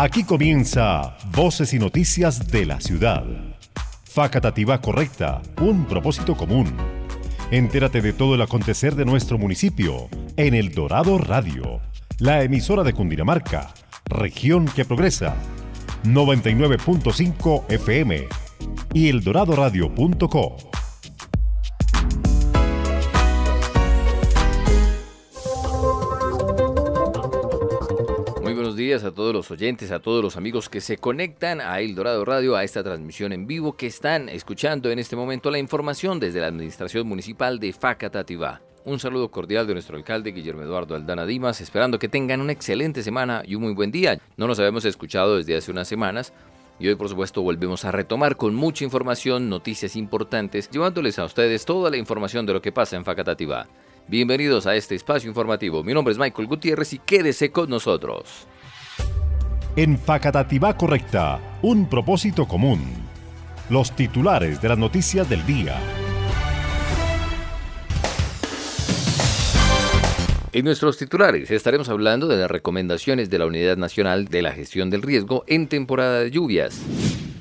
Aquí comienza Voces y Noticias de la Ciudad. Facatativa correcta, un propósito común. Entérate de todo el acontecer de nuestro municipio en El Dorado Radio, la emisora de Cundinamarca, región que progresa. 99.5 FM y eldoradoradio.co. días a todos los oyentes, a todos los amigos que se conectan a El Dorado Radio, a esta transmisión en vivo, que están escuchando en este momento la información desde la Administración Municipal de Facatativá. Un saludo cordial de nuestro alcalde Guillermo Eduardo Aldana Dimas, esperando que tengan una excelente semana y un muy buen día. No nos habíamos escuchado desde hace unas semanas, y hoy por supuesto volvemos a retomar con mucha información, noticias importantes, llevándoles a ustedes toda la información de lo que pasa en Facatativá. Bienvenidos a este espacio informativo. Mi nombre es Michael Gutiérrez y quédese con nosotros en Facatativá Correcta, un propósito común. Los titulares de las noticias del día. En nuestros titulares estaremos hablando de las recomendaciones de la Unidad Nacional de la Gestión del Riesgo en temporada de lluvias.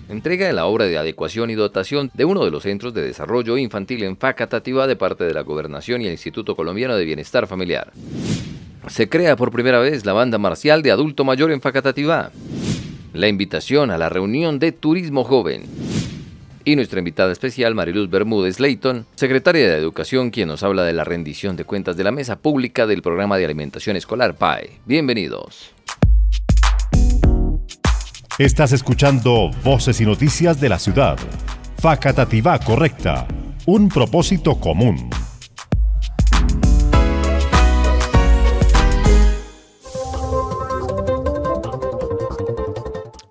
Entrega de la obra de adecuación y dotación de uno de los centros de desarrollo infantil en Facatativá de parte de la Gobernación y el Instituto Colombiano de Bienestar Familiar. Se crea por primera vez la banda marcial de adulto mayor en Facatativá. La invitación a la reunión de turismo joven. Y nuestra invitada especial, Mariluz Bermúdez Leighton, secretaria de Educación, quien nos habla de la rendición de cuentas de la mesa pública del programa de alimentación escolar PAE. Bienvenidos. Estás escuchando Voces y Noticias de la Ciudad. Facatativá Correcta. Un propósito común.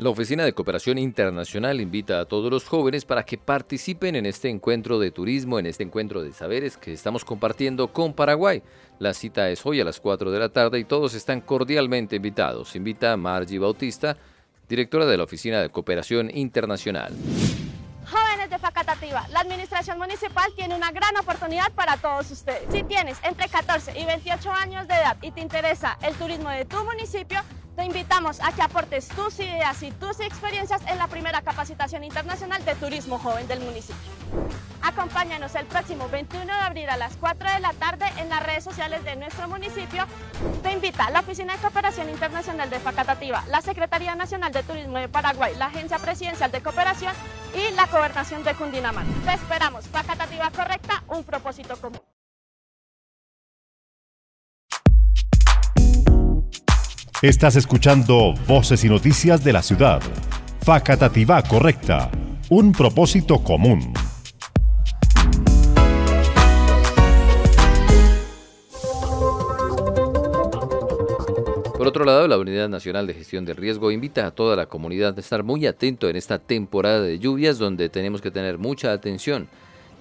La Oficina de Cooperación Internacional invita a todos los jóvenes para que participen en este encuentro de turismo, en este encuentro de saberes que estamos compartiendo con Paraguay. La cita es hoy a las 4 de la tarde y todos están cordialmente invitados. Invita a Margie Bautista, directora de la Oficina de Cooperación Internacional. Jóvenes de Facatativa, la administración municipal tiene una gran oportunidad para todos ustedes. Si tienes entre 14 y 28 años de edad y te interesa el turismo de tu municipio, te invitamos a que aportes tus ideas y tus experiencias en la primera capacitación internacional de turismo joven del municipio. Acompáñanos el próximo 21 de abril a las 4 de la tarde en las redes sociales de nuestro municipio. Te invita la Oficina de Cooperación Internacional de Facatativa, la Secretaría Nacional de Turismo de Paraguay, la Agencia Presidencial de Cooperación y la Gobernación de Cundinamarca. Te esperamos. Facatativa correcta, un propósito común. Estás escuchando Voces y Noticias de la Ciudad. Facatativá Correcta. Un propósito común. Por otro lado, la Unidad Nacional de Gestión del Riesgo invita a toda la comunidad a estar muy atento en esta temporada de lluvias donde tenemos que tener mucha atención.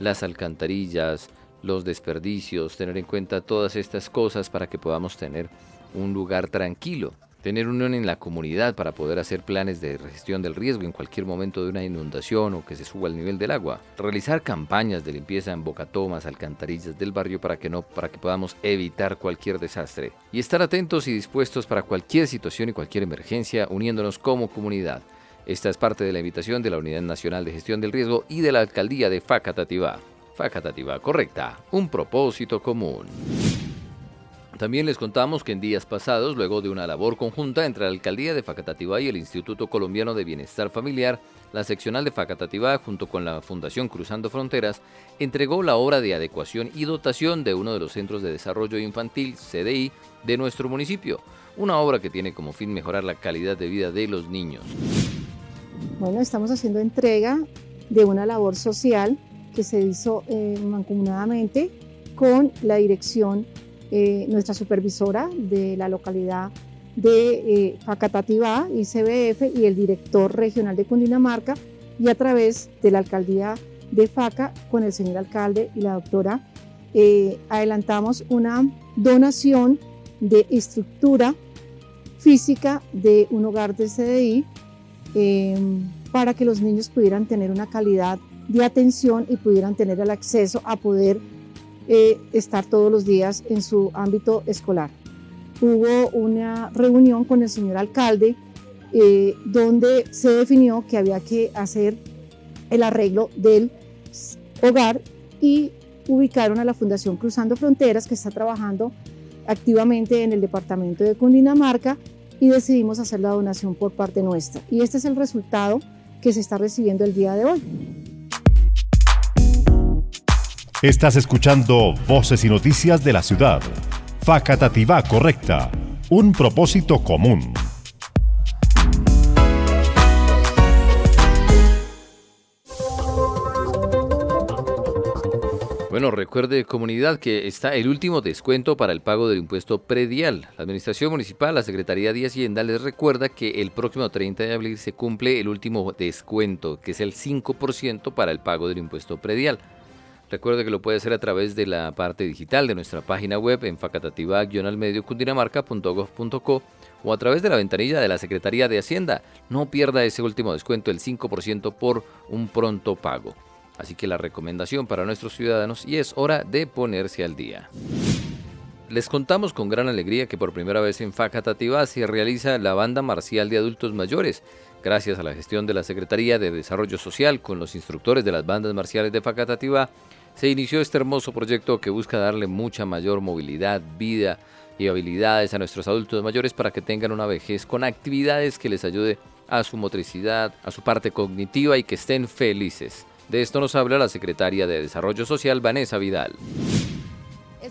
Las alcantarillas, los desperdicios, tener en cuenta todas estas cosas para que podamos tener un lugar tranquilo, tener unión en la comunidad para poder hacer planes de gestión del riesgo en cualquier momento de una inundación o que se suba el nivel del agua, realizar campañas de limpieza en bocatomas, alcantarillas del barrio para que no para que podamos evitar cualquier desastre y estar atentos y dispuestos para cualquier situación y cualquier emergencia uniéndonos como comunidad. Esta es parte de la invitación de la Unidad Nacional de Gestión del Riesgo y de la Alcaldía de Facatativá. Facatativá correcta, un propósito común. También les contamos que en días pasados, luego de una labor conjunta entre la Alcaldía de Facatativá y el Instituto Colombiano de Bienestar Familiar, la seccional de Facatativá, junto con la Fundación Cruzando Fronteras, entregó la obra de adecuación y dotación de uno de los centros de desarrollo infantil, CDI, de nuestro municipio, una obra que tiene como fin mejorar la calidad de vida de los niños. Bueno, estamos haciendo entrega de una labor social que se hizo eh, mancomunadamente con la dirección eh, nuestra supervisora de la localidad de eh, Facatativá, ICBF, y el director regional de Cundinamarca, y a través de la alcaldía de Faca con el señor alcalde y la doctora, eh, adelantamos una donación de estructura física de un hogar de CDI para que los niños pudieran tener una calidad de atención y pudieran tener el acceso a poder eh, estar todos los días en su ámbito escolar. Hubo una reunión con el señor alcalde eh, donde se definió que había que hacer el arreglo del hogar y ubicaron a la Fundación Cruzando Fronteras que está trabajando activamente en el departamento de Cundinamarca y decidimos hacer la donación por parte nuestra. Y este es el resultado que se está recibiendo el día de hoy. Estás escuchando Voces y Noticias de la Ciudad. Facatativá Correcta. Un propósito común. Bueno, recuerde comunidad que está el último descuento para el pago del impuesto predial. La Administración Municipal, la Secretaría de Hacienda les recuerda que el próximo 30 de abril se cumple el último descuento, que es el 5% para el pago del impuesto predial. Recuerde que lo puede hacer a través de la parte digital de nuestra página web en facatativa-cundinamarca.gov.co o a través de la ventanilla de la Secretaría de Hacienda. No pierda ese último descuento, el 5% por un pronto pago. Así que la recomendación para nuestros ciudadanos y es hora de ponerse al día. Les contamos con gran alegría que por primera vez en Facatativá se realiza la banda marcial de adultos mayores. Gracias a la gestión de la Secretaría de Desarrollo Social con los instructores de las bandas marciales de Facatativá, se inició este hermoso proyecto que busca darle mucha mayor movilidad, vida y habilidades a nuestros adultos mayores para que tengan una vejez con actividades que les ayude a su motricidad, a su parte cognitiva y que estén felices. De esto nos habla la secretaria de Desarrollo Social, Vanessa Vidal.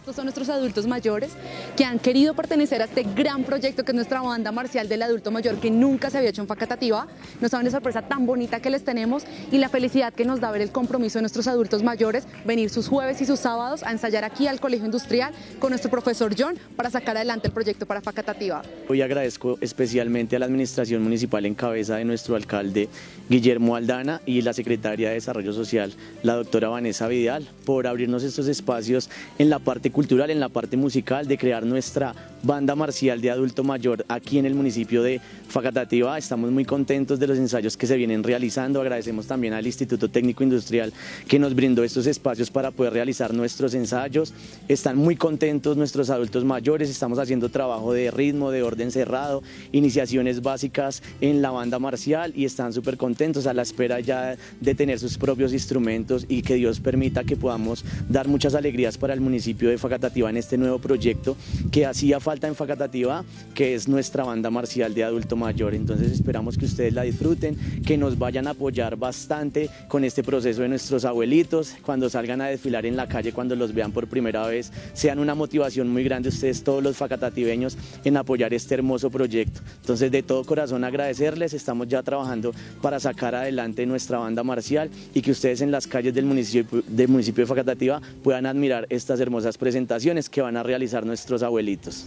Estos son nuestros adultos mayores que han querido pertenecer a este gran proyecto que es nuestra banda marcial del adulto mayor que nunca se había hecho en Facatativa. Nos da una sorpresa tan bonita que les tenemos y la felicidad que nos da ver el compromiso de nuestros adultos mayores, venir sus jueves y sus sábados a ensayar aquí al Colegio Industrial con nuestro profesor John para sacar adelante el proyecto para Facatativa. Hoy agradezco especialmente a la Administración Municipal en cabeza de nuestro alcalde Guillermo Aldana y la Secretaria de Desarrollo Social, la doctora Vanessa Vidal, por abrirnos estos espacios en la parte cultural, en la parte musical, de crear nuestra banda marcial de adulto mayor aquí en el municipio de Facatativa. Estamos muy contentos de los ensayos que se vienen realizando. Agradecemos también al Instituto Técnico Industrial que nos brindó estos espacios para poder realizar nuestros ensayos. Están muy contentos nuestros adultos mayores. Estamos haciendo trabajo de ritmo, de orden cerrado, iniciaciones básicas en la banda marcial y están súper contentos a la espera ya de tener sus propios instrumentos y que Dios permita que podamos dar muchas alegrías para el municipio de Facatativa en este nuevo proyecto que hacía falta en Facatativa, que es nuestra banda marcial de adulto mayor. Entonces esperamos que ustedes la disfruten, que nos vayan a apoyar bastante con este proceso de nuestros abuelitos, cuando salgan a desfilar en la calle, cuando los vean por primera vez, sean una motivación muy grande ustedes todos los facatativeños en apoyar este hermoso proyecto. Entonces de todo corazón agradecerles, estamos ya trabajando para sacar adelante nuestra banda marcial y que ustedes en las calles del municipio, del municipio de Facatativa puedan admirar estas hermosas presentaciones que van a realizar nuestros abuelitos.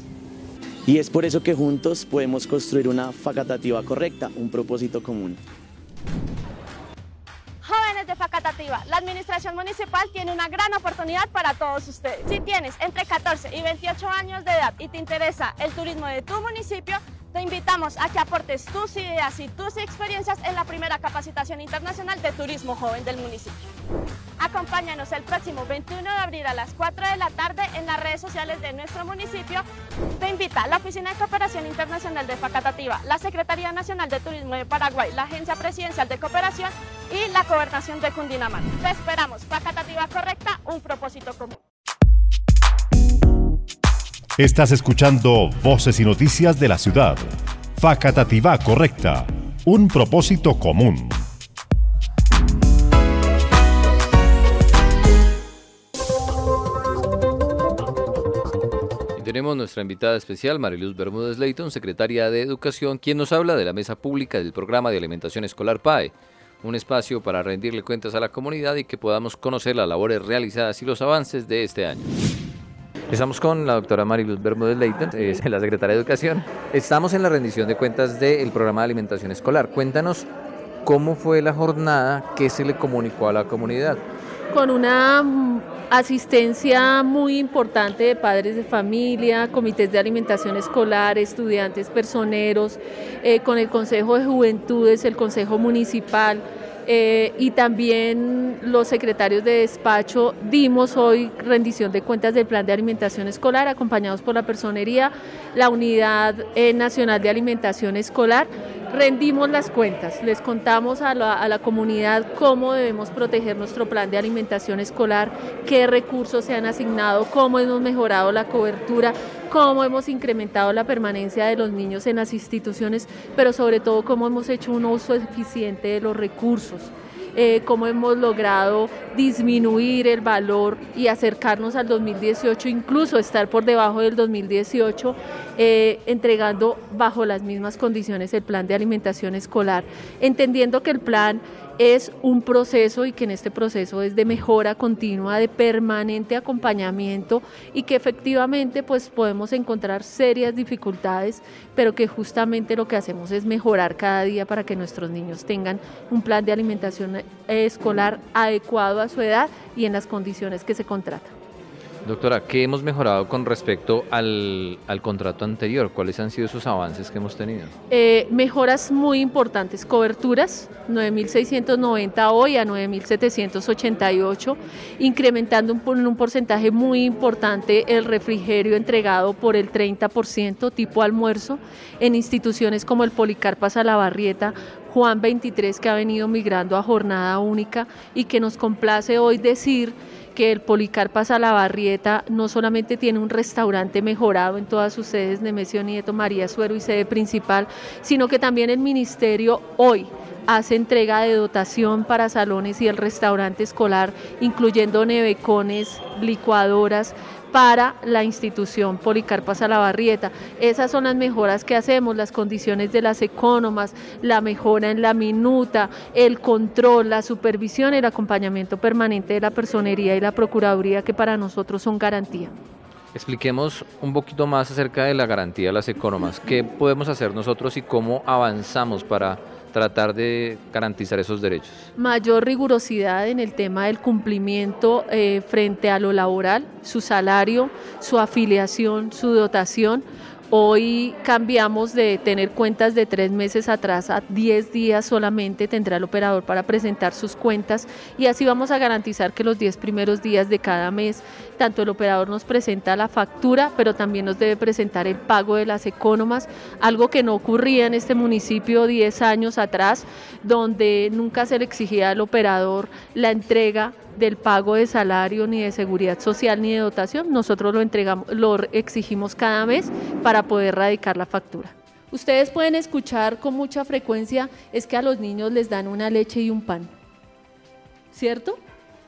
Y es por eso que juntos podemos construir una facatativa correcta, un propósito común. Jóvenes de Facatativa, la administración municipal tiene una gran oportunidad para todos ustedes. Si tienes entre 14 y 28 años de edad y te interesa el turismo de tu municipio, te invitamos a que aportes tus ideas y tus experiencias en la primera capacitación internacional de turismo joven del municipio. Acompáñanos el próximo 21 de abril a las 4 de la tarde en las redes sociales de nuestro municipio. Te invita la Oficina de Cooperación Internacional de Facatativa, la Secretaría Nacional de Turismo de Paraguay, la Agencia Presidencial de Cooperación y la Gobernación de Cundinamarca. Te esperamos. Facatativa Correcta, un propósito común. Estás escuchando Voces y Noticias de la Ciudad. Facatativá Correcta. Un propósito común. Tenemos nuestra invitada especial, Mariluz Bermúdez Leighton, secretaria de Educación, quien nos habla de la mesa pública del programa de alimentación escolar PAE, un espacio para rendirle cuentas a la comunidad y que podamos conocer las labores realizadas y los avances de este año. Estamos con la doctora Mariluz Bermúdez Leighton, la secretaria de Educación. Estamos en la rendición de cuentas del programa de alimentación escolar. Cuéntanos cómo fue la jornada, qué se le comunicó a la comunidad. Con una mm, asistencia muy importante de padres de familia, comités de alimentación escolar, estudiantes, personeros, eh, con el Consejo de Juventudes, el Consejo Municipal, eh, y también los secretarios de despacho. Dimos hoy rendición de cuentas del plan de alimentación escolar acompañados por la personería, la Unidad eh, Nacional de Alimentación Escolar, rendimos las cuentas, les contamos a la, comunidad cómo debemos proteger nuestro plan de alimentación escolar, qué recursos se han asignado, cómo hemos mejorado la cobertura, cómo hemos incrementado la permanencia de los niños en las instituciones, pero sobre todo cómo hemos hecho un uso eficiente de los recursos. Eh, cómo hemos logrado disminuir el valor y acercarnos al 2018, incluso estar por debajo del 2018, eh, entregando bajo las mismas condiciones el plan de alimentación escolar, entendiendo que el plan es un proceso y que en este proceso es de mejora continua, de permanente acompañamiento y que efectivamente pues podemos encontrar serias dificultades, pero que justamente lo que hacemos es mejorar cada día para que nuestros niños tengan un plan de alimentación escolar adecuado a su edad y en las condiciones que se contratan. Doctora, ¿qué hemos mejorado con respecto al, contrato anterior? ¿Cuáles han sido esos avances que hemos tenido? Eh, mejoras muy importantes, coberturas, 9.690 hoy a 9.788, incrementando un, un porcentaje muy importante el refrigerio entregado por el 30% tipo almuerzo en instituciones como el Policarpa Salabarrieta, Juan 23 que ha venido migrando a jornada única y que nos complace hoy decir que el Policarpa Salabarrieta no solamente tiene un restaurante mejorado en todas sus sedes, Nemesio Nieto, María Suero y sede principal, sino que también el ministerio hoy hace entrega de dotación para salones y el restaurante escolar, incluyendo nevecones, licuadoras, para la institución Policarpa Salabarrieta. Esas son las mejoras que hacemos, las condiciones de las economas, la mejora en la minuta, el control, la supervisión, el acompañamiento permanente de la personería y la procuraduría que para nosotros son garantía. Expliquemos un poquito más acerca de la garantía de las economas. ¿Qué podemos hacer nosotros y cómo avanzamos para tratar de garantizar esos derechos. Mayor rigurosidad en el tema del cumplimiento eh, frente a lo laboral, su salario, su afiliación, su dotación Hoy cambiamos de tener cuentas de tres meses atrás a diez días solamente tendrá el operador para presentar sus cuentas y así vamos a garantizar que los diez primeros días de cada mes, tanto el operador nos presenta la factura, pero también nos debe presentar el pago de las economas, algo que no ocurría en este municipio diez años atrás, donde nunca se le exigía al operador la entrega del pago de salario, ni de seguridad social, ni de dotación. Nosotros lo entregamos, lo exigimos cada mes para poder radicar la factura. Ustedes pueden escuchar con mucha frecuencia es que a los niños les dan una leche y un pan, ¿cierto?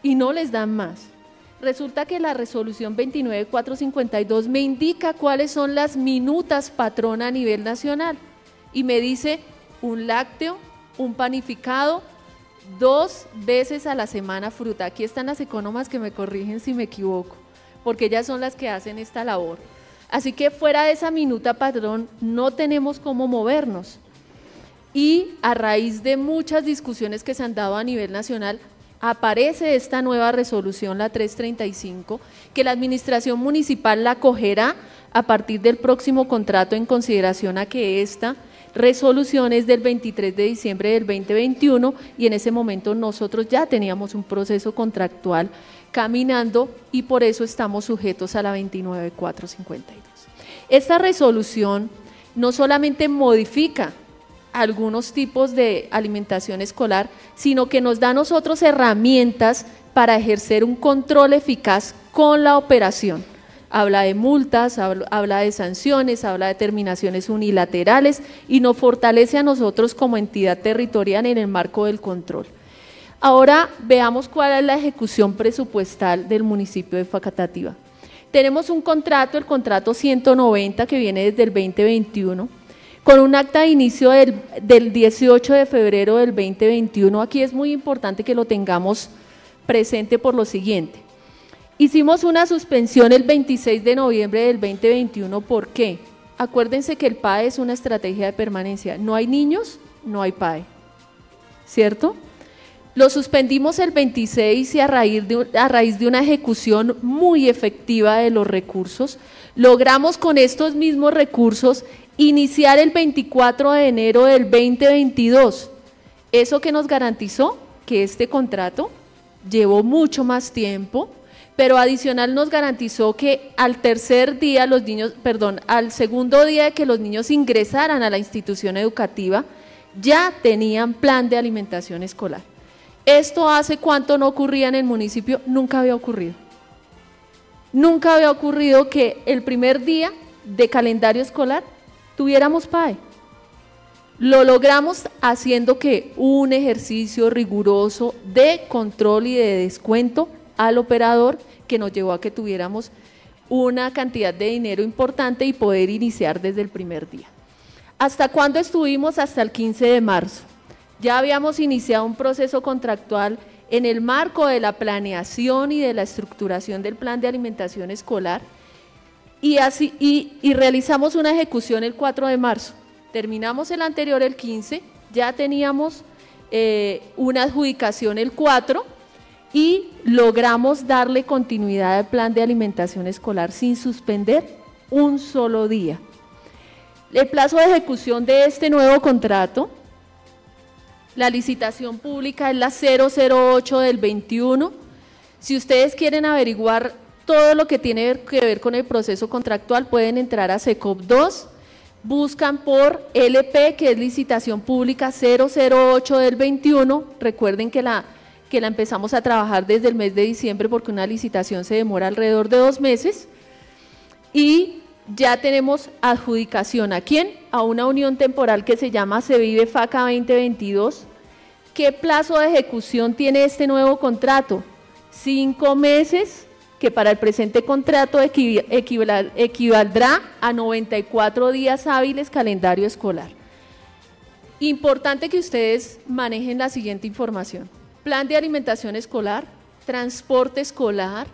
Y no les dan más. Resulta que la resolución 29452 me indica cuáles son las minutas patrona a nivel nacional y me dice un lácteo, un panificado, dos veces a la semana fruta. Aquí están las economas que me corrigen si me equivoco, porque ellas son las que hacen esta labor. Así que fuera de esa minuta padrón no tenemos cómo movernos. Y a raíz de muchas discusiones que se han dado a nivel nacional, aparece esta nueva resolución, la 335, que la administración municipal la acogerá a partir del próximo contrato en consideración a que esta resoluciones del 23 de diciembre del 2021 y en ese momento nosotros ya teníamos un proceso contractual caminando y por eso estamos sujetos a la 29452. Esta resolución no solamente modifica algunos tipos de alimentación escolar, sino que nos da a nosotros herramientas para ejercer un control eficaz con la operación habla de multas, habla, de sanciones, habla de terminaciones unilaterales y nos fortalece a nosotros como entidad territorial en el marco del control. Ahora veamos cuál es la ejecución presupuestal del municipio de Facatativa. Tenemos un contrato, el contrato 190 que viene desde el 2021, con un acta de inicio del, del 18 de febrero del 2021. Aquí es muy importante que lo tengamos presente por lo siguiente. Hicimos una suspensión el 26 de noviembre del 2021. ¿Por qué? Acuérdense que el PAE es una estrategia de permanencia. No hay niños, no hay PAE. ¿Cierto? Lo suspendimos el 26 y a raíz, de, a raíz de una ejecución muy efectiva de los recursos, logramos con estos mismos recursos iniciar el 24 de enero del 2022. Eso que nos garantizó que este contrato llevó mucho más tiempo, pero adicional nos garantizó que al tercer día los niños, perdón, al segundo día de que los niños ingresaran a la institución educativa, ya tenían plan de alimentación escolar. Esto hace cuánto no ocurría en el municipio, nunca había ocurrido. Nunca había ocurrido que el primer día de calendario escolar tuviéramos PAE. Lo logramos haciendo que un ejercicio riguroso de control y de descuento al operador que nos llevó a que tuviéramos una cantidad de dinero importante y poder iniciar desde el primer día. ¿Hasta cuándo estuvimos? Hasta el 15 de marzo. Ya habíamos iniciado un proceso contractual en el marco de la planeación y de la estructuración del plan de alimentación escolar y, así, y, realizamos una ejecución el 4 de marzo. Terminamos el anterior el 15, ya teníamos eh, una adjudicación el 4 y logramos darle continuidad al plan de alimentación escolar sin suspender un solo día. El plazo de ejecución de este nuevo contrato, la licitación pública es la 008 del 21. Si ustedes quieren averiguar todo lo que tiene que ver con el proceso contractual, pueden entrar a SECOP 2, buscan por LP, que es licitación pública 008 del 21. Recuerden que la que la empezamos a trabajar desde el mes de diciembre porque una licitación se demora alrededor de dos meses. Y ya tenemos adjudicación. ¿A quién? A una unión temporal que se llama Se Vive FACA 2022. ¿Qué plazo de ejecución tiene este nuevo contrato? Cinco meses, que para el presente contrato equivaldrá a 94 días hábiles calendario escolar. Importante que ustedes manejen la siguiente información plan de alimentación escolar, transporte escolar,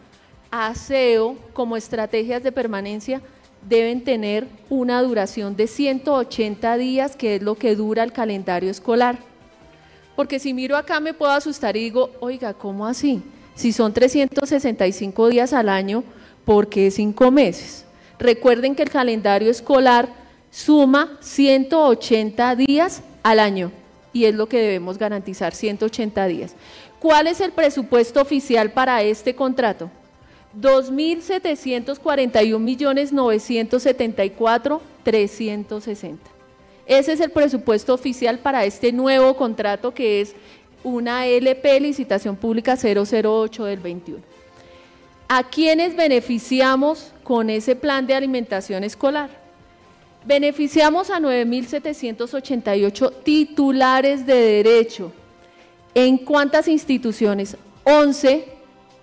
aseo como estrategias de permanencia deben tener una duración de 180 días, que es lo que dura el calendario escolar. Porque si miro acá me puedo asustar y digo, oiga, ¿cómo así? Si son 365 días al año, ¿por qué cinco meses? Recuerden que el calendario escolar suma 180 días al año y es lo que debemos garantizar, 180 días. ¿Cuál es el presupuesto oficial para este contrato? 2.741.974.360. Ese es el presupuesto oficial para este nuevo contrato que es una LP, licitación pública 008 del 21. ¿A quiénes beneficiamos con ese plan de alimentación escolar? Beneficiamos a 9.788 titulares de derecho. ¿En cuántas instituciones? 11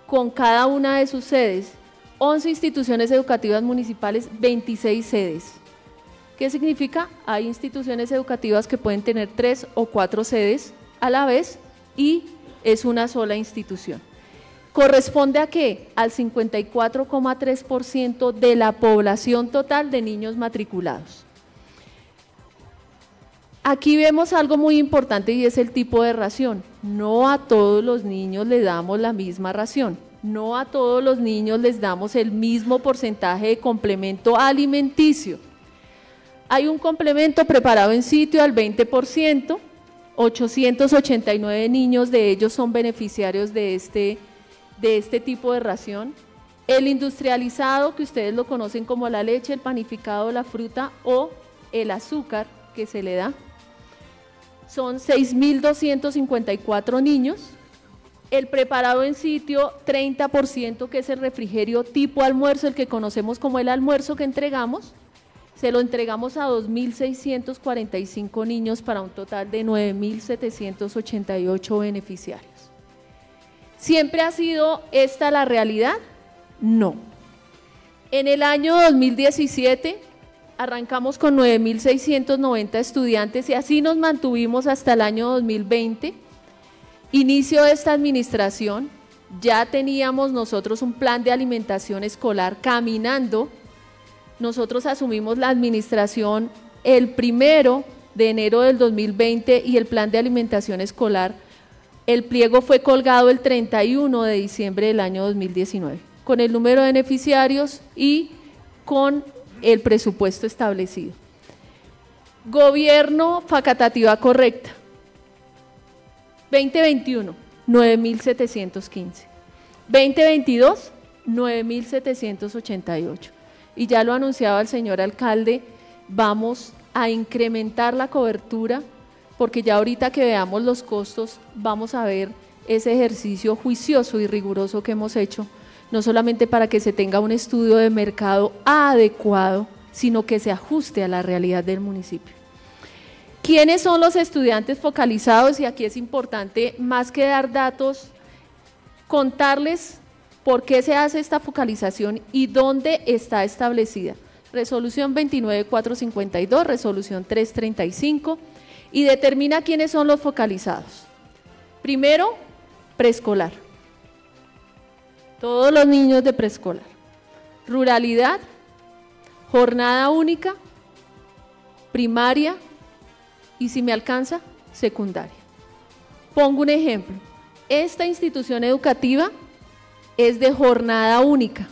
con cada una de sus sedes. 11 instituciones educativas municipales, 26 sedes. ¿Qué significa? Hay instituciones educativas que pueden tener tres o cuatro sedes a la vez y es una sola institución. ¿Corresponde a qué? Al 54,3% de la población total de niños matriculados. Aquí vemos algo muy importante y es el tipo de ración. No a todos los niños les damos la misma ración. No a todos los niños les damos el mismo porcentaje de complemento alimenticio. Hay un complemento preparado en sitio al 20%, 889 niños de ellos son beneficiarios de este de este tipo de ración. El industrializado, que ustedes lo conocen como la leche, el panificado, la fruta o el azúcar que se le da. Son 6.254 niños. El preparado en sitio, 30%, que es el refrigerio tipo almuerzo, el que conocemos como el almuerzo que entregamos. Se lo entregamos a 2.645 niños para un total de 9.788 beneficiarios. ¿Siempre ha sido esta la realidad? No. En el año 2017 arrancamos con 9.690 estudiantes y así nos mantuvimos hasta el año 2020. Inicio de esta administración, ya teníamos nosotros un plan de alimentación escolar caminando. Nosotros asumimos la administración el primero de enero del 2020 y el plan de alimentación escolar el pliego fue colgado el 31 de diciembre del año 2019, con el número de beneficiarios y con el presupuesto establecido. Gobierno facatativa correcta. 2021, 9.715. 2022, 9.788. Y ya lo anunciaba el señor alcalde, vamos a incrementar la cobertura porque ya ahorita que veamos los costos, vamos a ver ese ejercicio juicioso y riguroso que hemos hecho, no solamente para que se tenga un estudio de mercado adecuado, sino que se ajuste a la realidad del municipio. ¿Quiénes son los estudiantes focalizados? Y aquí es importante, más que dar datos, contarles por qué se hace esta focalización y dónde está establecida. Resolución 29452, resolución 335, y determina quiénes son los focalizados. Primero, preescolar. Todos los niños de preescolar. Ruralidad, jornada única, primaria y si me alcanza, secundaria. Pongo un ejemplo. Esta institución educativa es de jornada única.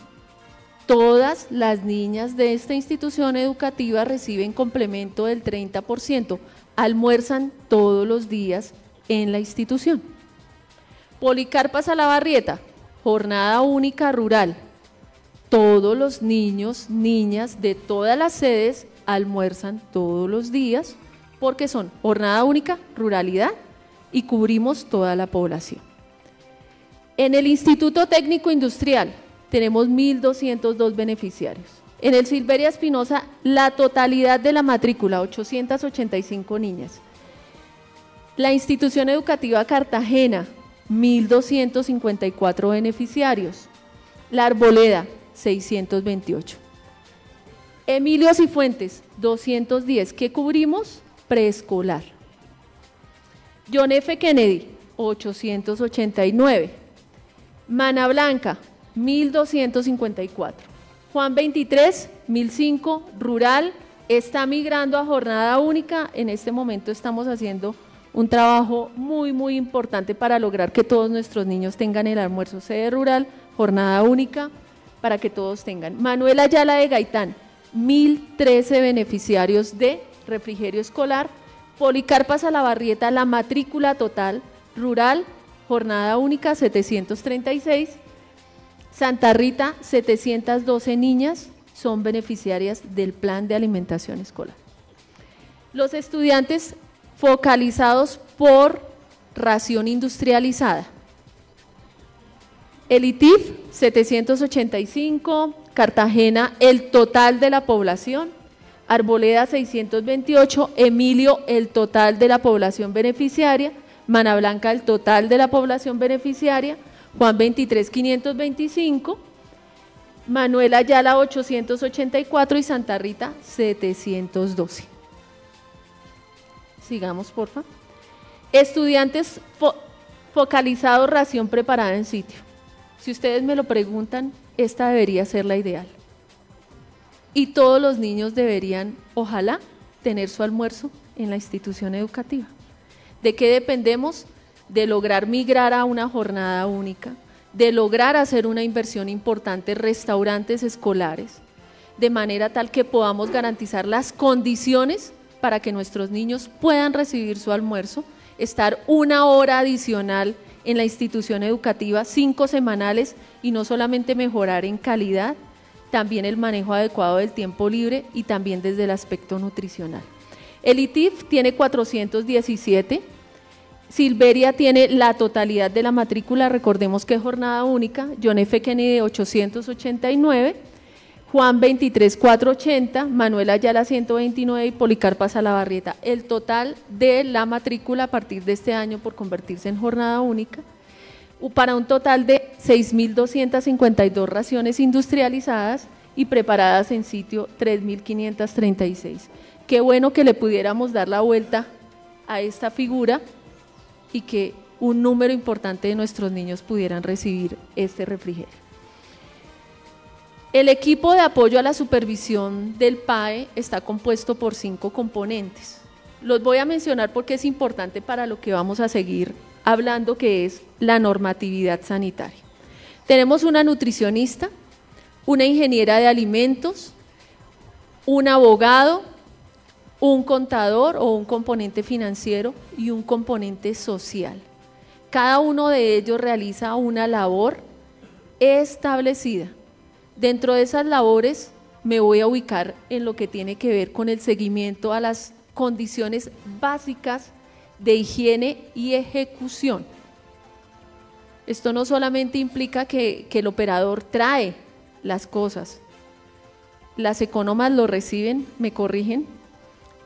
Todas las niñas de esta institución educativa reciben complemento del 30%, almuerzan todos los días en la institución. Policarpa Salabarrieta, jornada única rural. Todos los niños, niñas de todas las sedes almuerzan todos los días porque son jornada única, ruralidad y cubrimos toda la población. En el Instituto Técnico Industrial tenemos 1.202 beneficiarios. En el Silveria Espinosa, la totalidad de la matrícula, 885 niñas. La institución educativa Cartagena, 1.254 beneficiarios. La Arboleda, 628. Emilio Cifuentes, 210. ¿Qué cubrimos? Preescolar. John F. Kennedy, 889. Mana Blanca, 1254. Juan 23, 1005, rural, está migrando a jornada única. En este momento estamos haciendo un trabajo muy, muy importante para lograr que todos nuestros niños tengan el almuerzo sede rural, jornada única, para que todos tengan. Manuel Ayala de Gaitán, 1013 beneficiarios de refrigerio escolar. Policarpa Salabarrieta, la matrícula total rural, jornada única, 736. Santa Rita, 712 niñas son beneficiarias del plan de alimentación escolar. Los estudiantes focalizados por ración industrializada. El ITIF, 785, Cartagena, el total de la población, Arboleda 628, Emilio el total de la población beneficiaria, Mana Blanca el total de la población beneficiaria, Juan 23 525, Manuel Ayala 884 y Santa Rita 712. Sigamos, porfa. Estudiantes focalizados, ración preparada en sitio. Si ustedes me lo preguntan, esta debería ser la ideal. Y todos los niños deberían, ojalá, tener su almuerzo en la institución educativa. ¿De qué dependemos? De lograr migrar a una jornada única, de lograr hacer una inversión importante en restaurantes escolares, de manera tal que podamos garantizar las condiciones para que nuestros niños puedan recibir su almuerzo, estar una hora adicional en la institución educativa, cinco semanales, y no solamente mejorar en calidad, también el manejo adecuado del tiempo libre y también desde el aspecto nutricional. El ITIF tiene 417, Silveria tiene la totalidad de la matrícula, recordemos que es jornada única, John F. Kennedy 889, Juan 23 480, Manuel Ayala 129 y Policarpa Salabarrieta. El total de la matrícula a partir de este año por convertirse en jornada única para un total de 6.252 raciones industrializadas y preparadas en sitio 3.536. Qué bueno que le pudiéramos dar la vuelta a esta figura y que un número importante de nuestros niños pudieran recibir este refrigerio. El equipo de apoyo a la supervisión del PAE está compuesto por cinco componentes. Los voy a mencionar porque es importante para lo que vamos a seguir hablando que es la normatividad sanitaria. Tenemos una nutricionista, una ingeniera de alimentos, un abogado, un contador o un componente financiero y un componente social. Cada uno de ellos realiza una labor establecida. Dentro de esas labores me voy a ubicar en lo que tiene que ver con el seguimiento a las condiciones básicas de higiene y ejecución. Esto no solamente implica que, el operador trae las cosas, las economas lo reciben, me corrigen,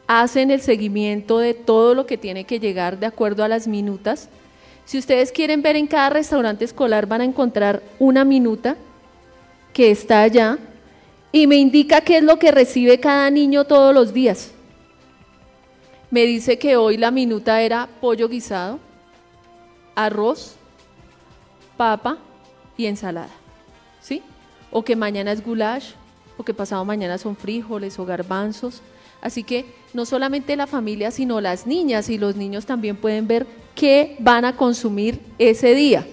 hacen el seguimiento de todo lo que tiene que llegar de acuerdo a las minutas. Si ustedes quieren ver en cada restaurante escolar van a encontrar una minuta que está allá y me indica qué es lo que recibe cada niño todos los días. Me dice que hoy la minuta era pollo guisado, arroz, papa y ensalada. ¿Sí? O que mañana es goulash, o que pasado mañana son frijoles o garbanzos. Así que no solamente la familia, sino las niñas y los niños también pueden ver qué van a consumir ese día.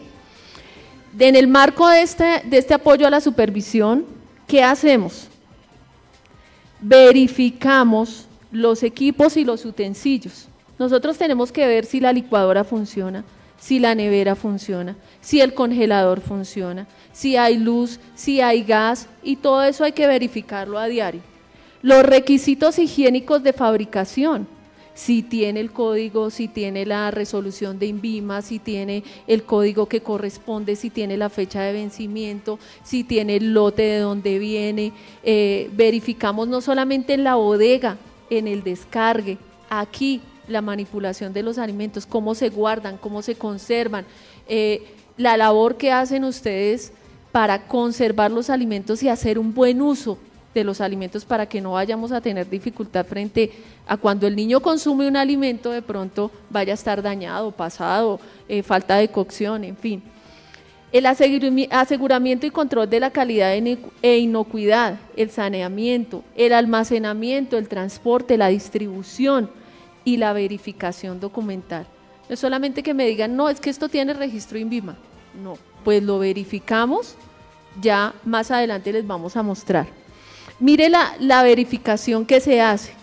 En el marco de este, de este apoyo a la supervisión, ¿qué hacemos? Verificamos los equipos y los utensilios. Nosotros tenemos que ver si la licuadora funciona, si la nevera funciona, si el congelador funciona, si hay luz, si hay gas y todo eso hay que verificarlo a diario. Los requisitos higiénicos de fabricación, si tiene el código, si tiene la resolución de INVIMA, si tiene el código que corresponde, si tiene la fecha de vencimiento, si tiene el lote de donde viene. Eh, verificamos no solamente en la bodega, en el descargue, aquí la manipulación de los alimentos, cómo se guardan, cómo se conservan, eh, la labor que hacen ustedes para conservar los alimentos y hacer un buen uso de los alimentos para que no vayamos a tener dificultad frente a cuando el niño consume un alimento de pronto vaya a estar dañado, pasado, eh, falta de cocción, en fin. El aseguramiento y control de la calidad e inocuidad, el saneamiento, el almacenamiento, el transporte, la distribución y la verificación documental. No es solamente que me digan, no, es que esto tiene registro INVIMA. No, pues lo verificamos, ya más adelante les vamos a mostrar. Mire la, verificación que se hace.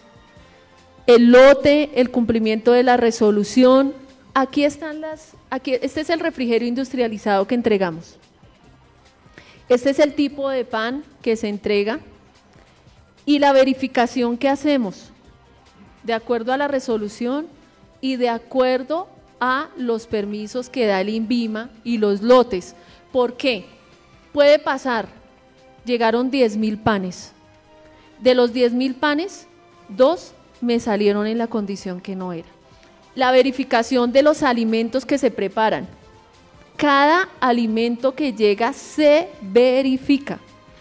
El lote, el cumplimiento de la resolución. Aquí están las, aquí, este es el refrigerio industrializado que entregamos. Este es el tipo de pan que se entrega y la verificación que hacemos de acuerdo a la resolución y de acuerdo a los permisos que da el INVIMA y los lotes. ¿Por qué? Puede pasar, llegaron 10 mil panes. De los 10 mil panes, dos me salieron en la condición que no era. La verificación de los alimentos que se preparan. Cada alimento que llega se verifica.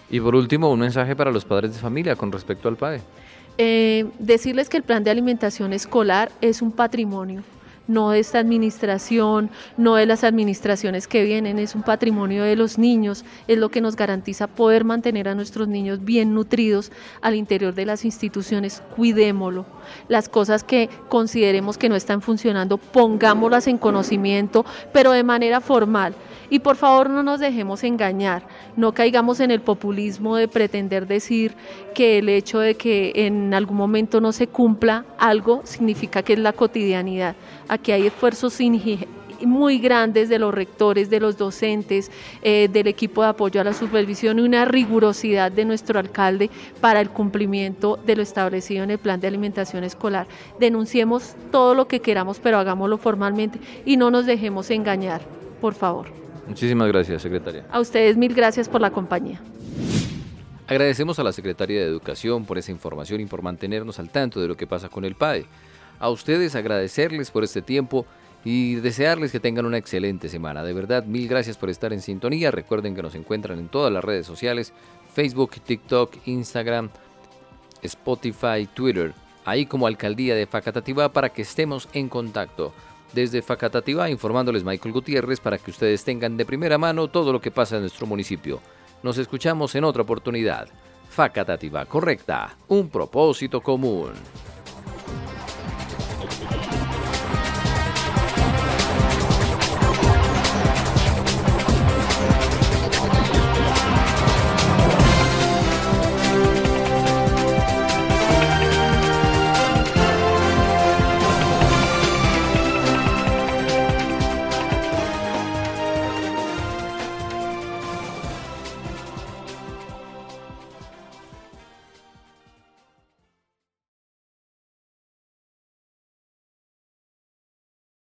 Y por último, un mensaje para los padres de familia con respecto al PAE. Eh, decirles que el plan de alimentación escolar es un patrimonio no de esta administración, no de las administraciones que vienen, es un patrimonio de los niños, es lo que nos garantiza poder mantener a nuestros niños bien nutridos al interior de las instituciones, cuidémoslo. Las cosas que consideremos que no están funcionando, pongámoslas en conocimiento, pero de manera formal. Y por favor no nos dejemos engañar, no caigamos en el populismo de pretender decir que el hecho de que en algún momento no se cumpla algo significa que es la cotidianidad. Hay esfuerzos muy grandes de los rectores, de los docentes, eh, del equipo de apoyo a la supervisión y una rigurosidad de nuestro alcalde para el cumplimiento de lo establecido en el plan de alimentación escolar. Denunciemos todo lo que queramos, pero hagámoslo formalmente y no nos dejemos engañar, por favor. Muchísimas gracias, secretaria. A ustedes mil gracias por la compañía. Agradecemos a la Secretaría de Educación por esa información y por mantenernos al tanto de lo que pasa con el PAE. A ustedes agradecerles por este tiempo y desearles que tengan una excelente semana. De verdad, mil gracias por estar en sintonía. Recuerden que nos encuentran en todas las redes sociales, Facebook, TikTok, Instagram, Spotify, Twitter, ahí como Alcaldía de Facatativá para que estemos en contacto. Desde Facatativá informándoles Michael Gutiérrez para que ustedes tengan de primera mano todo lo que pasa en nuestro municipio. Nos escuchamos en otra oportunidad. Facatativá correcta, un propósito común.